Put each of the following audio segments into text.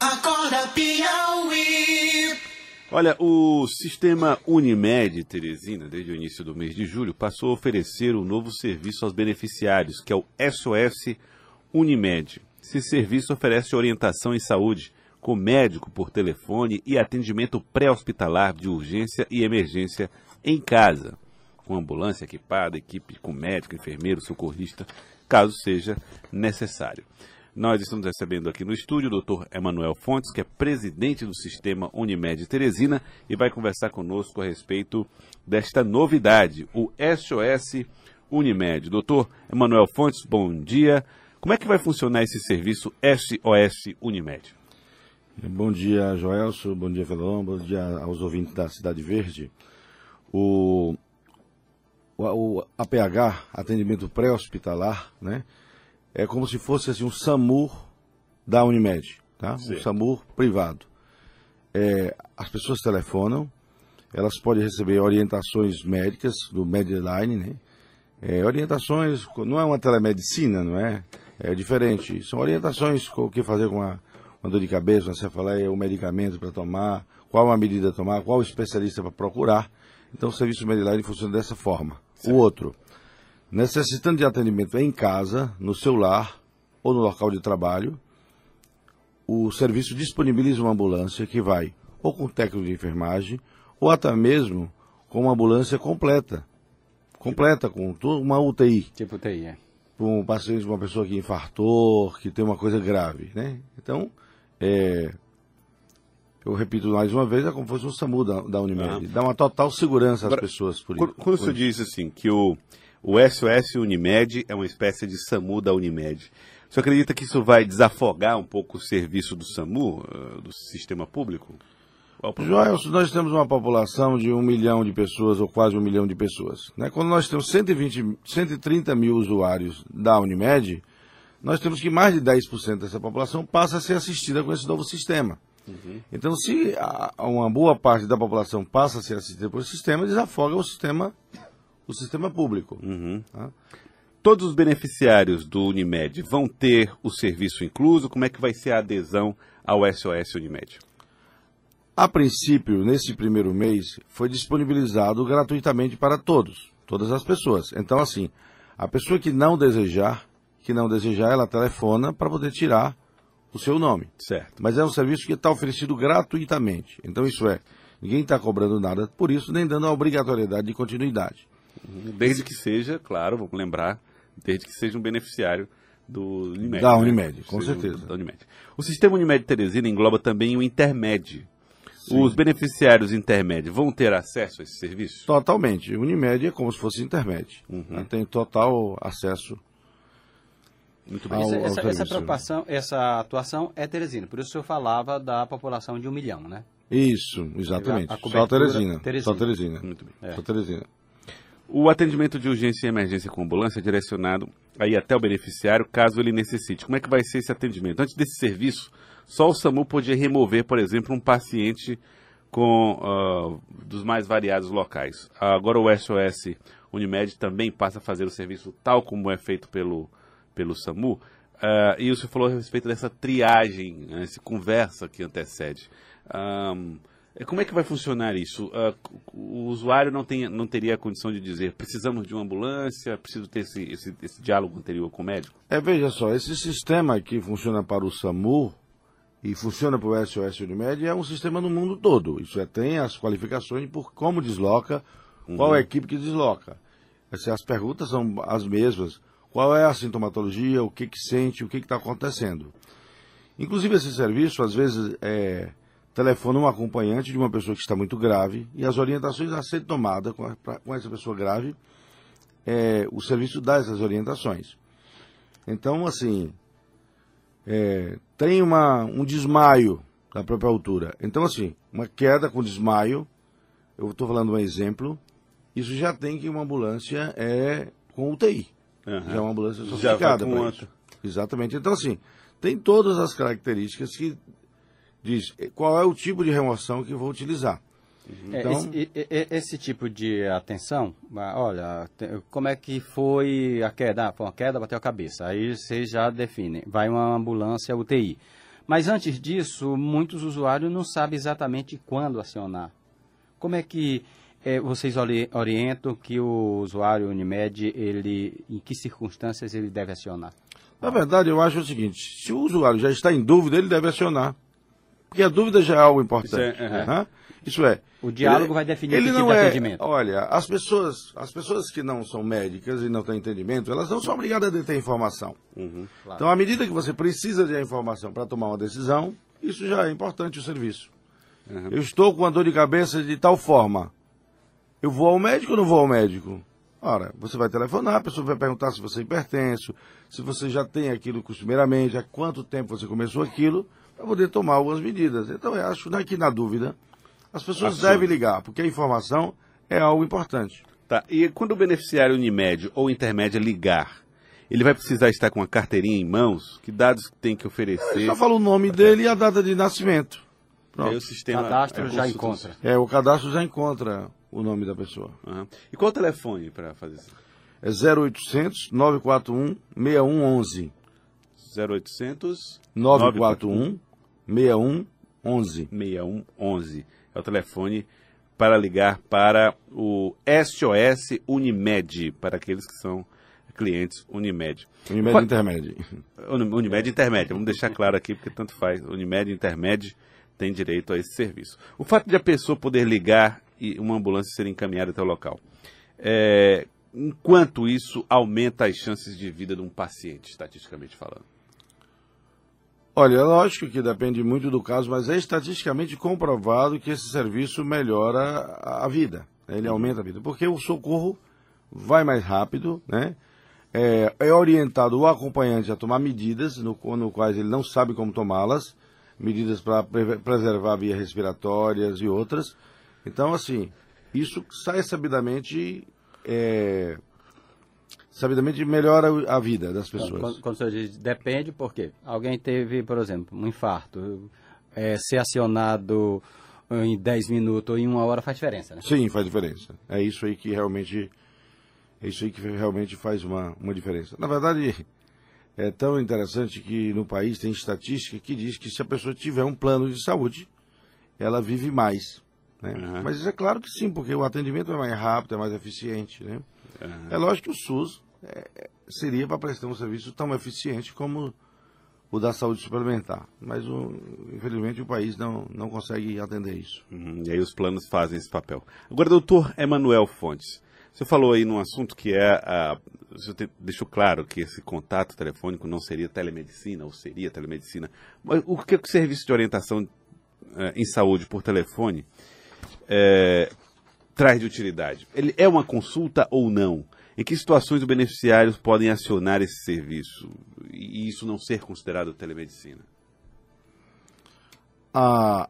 Acorda Piauí. Olha, o sistema Unimed Teresina, desde o início do mês de julho, passou a oferecer um novo serviço aos beneficiários, que é o SOS Unimed. Esse serviço oferece orientação em saúde com médico por telefone e atendimento pré-hospitalar de urgência e emergência em casa, com ambulância equipada, equipe com médico, enfermeiro, socorrista, caso seja necessário. Nós estamos recebendo aqui no estúdio o Dr. Emanuel Fontes, que é presidente do sistema Unimed Teresina, e vai conversar conosco a respeito desta novidade, o SOS Unimed. Doutor Emanuel Fontes, bom dia. Como é que vai funcionar esse serviço SOS Unimed? Bom dia, Joelso. Bom dia, Felão. Bom dia aos ouvintes da Cidade Verde. O, o, o APH, atendimento pré-hospitalar, né? É como se fosse assim, um SAMUR da Unimed, tá? Sim. Um SAMUR privado. É, as pessoas telefonam, elas podem receber orientações médicas do Medline, né? É, orientações, não é uma telemedicina, não é? É diferente. São orientações com o que fazer com a, uma dor de cabeça, uma cefaleia, o medicamento para tomar, qual a medida a tomar, qual o especialista para procurar. Então o serviço Medline funciona dessa forma. O outro, necessitando de atendimento em casa, no seu lar ou no local de trabalho, o serviço disponibiliza uma ambulância que vai ou com técnico de enfermagem ou até mesmo com uma ambulância completa. Completa, com uma UTI Tipo TI, é. para um paciente, uma pessoa que infartou, que tem uma coisa grave, né? Então, é, eu repito mais uma vez, é como se fosse um SAMU da, da Unimed. Dá uma total segurança às Agora, pessoas. Por Quando, isso. quando o senhor diz assim que o, o SOS Unimed é uma espécie de SAMU da Unimed, senhor acredita que isso vai desafogar um pouco o serviço do SAMU, eh, do sistema público? Qual o problema? Joelson, nós temos uma população de um milhão de pessoas, ou quase um milhão de pessoas. Né? Quando nós temos 120, 130 mil usuários da Unimed, nós temos que mais de 10% dessa população passa a ser assistida com esse novo sistema. Então, se uma boa parte da população passa a ser assistida por esse sistema, desafoga o sistema, o sistema público. tá? Todos os beneficiários do Unimed vão ter o serviço incluso? Como é que vai ser a adesão ao SOS Unimed? A princípio, nesse primeiro mês, foi disponibilizado gratuitamente para todos, todas as pessoas. Então, assim, a pessoa que não desejar, que não desejar, ela telefona para poder tirar o seu nome. Certo. Mas é um serviço que está oferecido gratuitamente. Então, isso é, ninguém está cobrando nada por isso, nem dando a obrigatoriedade de continuidade. Desde que seja, claro, vamos lembrar, desde que seja um beneficiário do Unimed. Da né? Unimed, com Seja certeza. Da Unimed. O sistema Unimed Teresina engloba também o Intermed. Os beneficiários Intermed vão ter acesso a esse serviço? Totalmente. Unimed é como se fosse internet. Né? Tem total acesso Muito bem. Ao- Essa, ao essa, essa preocupação, essa atuação é Teresina. Por isso o senhor falava da população de um milhão, né? Isso, exatamente. A Só cobertura Teresina. Teresina. Só Teresina. Muito bem. É. Só Teresina. O atendimento de urgência e emergência com ambulância é direcionado aí até o beneficiário, caso ele necessite. Como é que vai ser esse atendimento? Antes desse serviço, só o SAMU podia remover, por exemplo, um paciente com ah, dos mais variados locais. Agora o SOS Unimed também passa a fazer o serviço tal como é feito pelo, pelo SAMU. Ah, e o senhor falou a respeito dessa triagem, né, essa conversa que antecede. É, como é que vai funcionar isso? Ah, o usuário não, tem, não teria a condição de dizer precisamos de uma ambulância, preciso ter esse, esse, esse diálogo anterior com o médico? É, veja só, esse sistema que funciona para o SAMU e funciona para o SOS Unimed é um sistema no mundo todo. Isso é, tem as qualificações por como desloca, qual é a equipe que desloca. As perguntas são as mesmas. Qual é a sintomatologia, o que, que sente, o que está acontecendo. Inclusive esse serviço, às vezes, é, telefona um acompanhante de uma pessoa que está muito grave e as orientações a ser tomadas com, a- pra- com essa pessoa grave, é, o serviço dá essas orientações. Então, assim, é, tem uma, um desmaio da própria altura. Então, assim, uma queda com desmaio, eu estou falando um exemplo, isso já tem que uma ambulância é com UTI. Já é uma ambulância sofisticada com para isso. Exatamente. Então, assim, tem todas as características que diz eh, qual é o tipo de remoção que eu vou utilizar. É, Então- esse, esse tipo de atenção, ah, olha, como é que foi a queda? Ah, foi uma queda, bateu a cabeça. Aí vocês já definem. Vai uma ambulância UTI. Mas antes disso, muitos usuários não sabem exatamente quando acionar. Como é que eh, vocês ori- orientam que o usuário Unimed, ele, em que circunstâncias ele deve acionar? Na verdade, eu acho o seguinte: se o usuário já está em dúvida, ele deve acionar. Porque a dúvida já é algo importante. Isso é, aham. Né? Isso é. O diálogo ele- vai definir ele que tipo não de é, atendimento. Olha, as pessoas, as pessoas que não são médicas e não têm entendimento, elas não são obrigadas a deter informação. Então, à medida que você precisa de informação para tomar uma decisão, isso já é importante o serviço. Eu estou com uma dor de cabeça de tal forma. Eu vou ao médico ou não vou ao médico? Ora, você vai telefonar, a pessoa vai perguntar se você é hipertenso, se você já tem aquilo costumeiramente, há quanto tempo você começou aquilo, para poder tomar algumas medidas. Então, eu acho que na dúvida, as pessoas Acione. devem ligar, porque a informação é algo importante. Tá. E quando o beneficiário Unimed ou Intermédia ligar, ele vai precisar estar com a carteirinha em mãos? Que dados tem que oferecer? Só fala o nome dele e a data de nascimento. E aí o Pronto. sistema Cadastro é, já encontra. É, o cadastro já encontra o nome da pessoa. Aham. E qual o telefone para fazer isso? É 0800 941 6111. 0800 941 6111. 6111. É o telefone para ligar para o SOS Unimed, para aqueles que são clientes Unimed. Unimed Qual- Intermédio. Uni- Unimed Intermédia, vamos deixar claro aqui, porque tanto faz. Unimed Intermédia tem direito a esse serviço. O fato de a pessoa poder ligar e uma ambulância ser encaminhada até o local, é, enquanto isso aumenta as chances de vida de um paciente, estatisticamente falando. Olha, é lógico que depende muito do caso, mas é estatisticamente comprovado que esse serviço melhora a vida. né? Ele aumenta a vida. Porque o socorro vai mais rápido, né? É, é orientado o acompanhante a tomar medidas no, no quais ele não sabe como tomá-las, medidas para preservar vias respiratórias e outras. Então, assim, isso sai sabidamente, é, sabidamente melhora a vida das pessoas. Quando, quando o senhor diz depende, por quê? Alguém teve, por exemplo, um infarto. É, ser acionado em 10 minutos ou em uma hora faz diferença, né? Sim, faz diferença. É isso aí que realmente é isso aí que realmente faz uma, uma diferença. Na verdade, é tão interessante que no país tem estatística que diz que se a pessoa tiver um plano de saúde, ela vive mais. Né? Uhum. Mas é claro que sim, porque o atendimento é mais rápido, é mais eficiente. Né? Aham. É lógico que o SUS é, seria para prestar um serviço tão eficiente como o da saúde suplementar. Mas, o, infelizmente, o país não, não consegue atender isso. Uhum, e aí os planos fazem esse papel. Agora, doutor Emanuel Fontes, você falou aí num assunto que é a. Você te- deixou claro que esse contato telefônico não seria telemedicina, ou seria telemedicina. Mas o que, é o serviço de orientação eh, em saúde por telefone eh, traz de utilidade? Ele é uma consulta ou não? Em que situações os beneficiários podem acionar esse serviço e isso não ser considerado telemedicina? a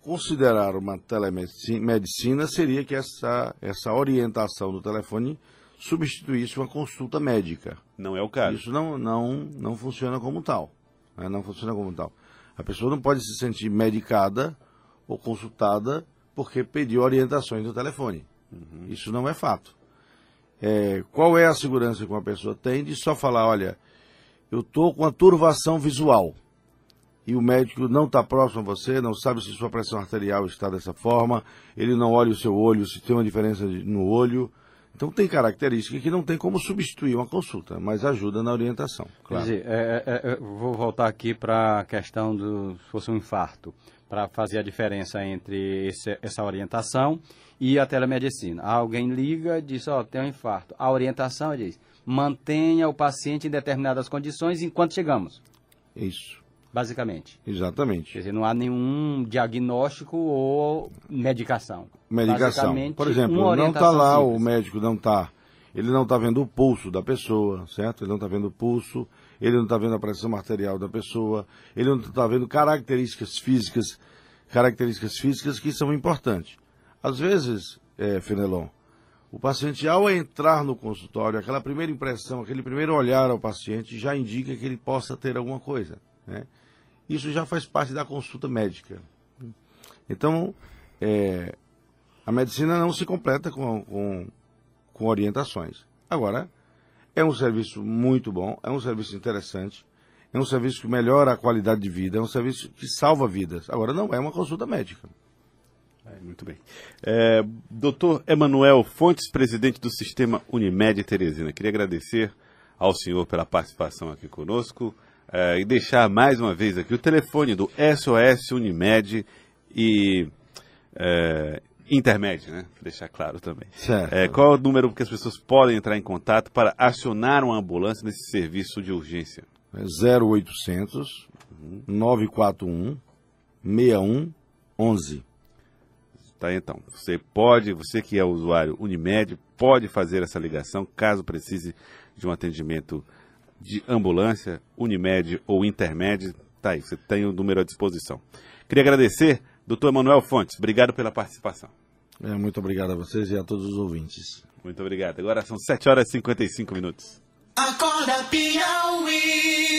considerar uma telemedicina seria que essa, essa orientação do telefone substituísse uma consulta médica. Não é o caso. Isso não, não, não funciona como tal. né? Não funciona como tal. A pessoa não pode se sentir medicada ou consultada porque pediu orientações do telefone. Isso não é fato. É, qual é a segurança que uma pessoa tem de só falar, olha, eu estou com a turvação visual e o médico não está próximo a você, não sabe se sua pressão arterial está dessa forma, ele não olha o seu olho, se tem uma diferença no olho. Então tem características que não tem como substituir uma consulta, mas ajuda na orientação. Claro. Quer dizer, é, é, é, eu vou voltar aqui para a questão do se fosse um infarto, para fazer a diferença entre esse- essa orientação e a telemedicina. Alguém liga e diz, ó, tem um infarto. A orientação diz, mantenha o paciente em determinadas condições enquanto chegamos, Isso, basicamente. Quer exatamente. dizer, não há nenhum diagnóstico ou medicação. Medicação. Basicamente, Por exemplo, não está lá, o simples. médico não está. Ele não está vendo o pulso da pessoa, certo? Ele não está vendo o pulso, ele não está vendo a pressão arterial da pessoa, ele não está vendo características físicas, características físicas que são importantes. Às vezes, é, Fenelon, o paciente, ao entrar no consultório, aquela primeira impressão, aquele primeiro olhar ao paciente já indica que ele possa ter alguma coisa. Né? Isso já faz parte da consulta médica. Então, é, a medicina não se completa com, com, com orientações. Agora, é um serviço muito bom, é um serviço interessante, é um serviço que melhora a qualidade de vida, é um serviço que salva vidas. Agora, não é uma consulta médica. Muito bem. É, doutor Emanuel Fontes, presidente do Sistema Unimed Teresina. Queria agradecer ao senhor pela participação aqui conosco é, e deixar mais uma vez aqui o telefone do SOS Unimed e é, Intermed, né? Deixar claro também. Certo. É, qual é o número que as pessoas podem entrar em contato para acionar uma ambulância nesse serviço de urgência? É 0800 941 6111. Tá, então. Você pode, você que é usuário Unimed, pode fazer essa ligação caso precise de um atendimento de ambulância, Unimed ou Intermed. Tá aí, você tem o número à disposição. Queria agradecer, doutor Emanuel Fontes. Obrigado pela participação. É, muito obrigado a vocês e a todos os ouvintes. Muito obrigado. Agora são 7 horas e 55 minutos. Acorda Piauí.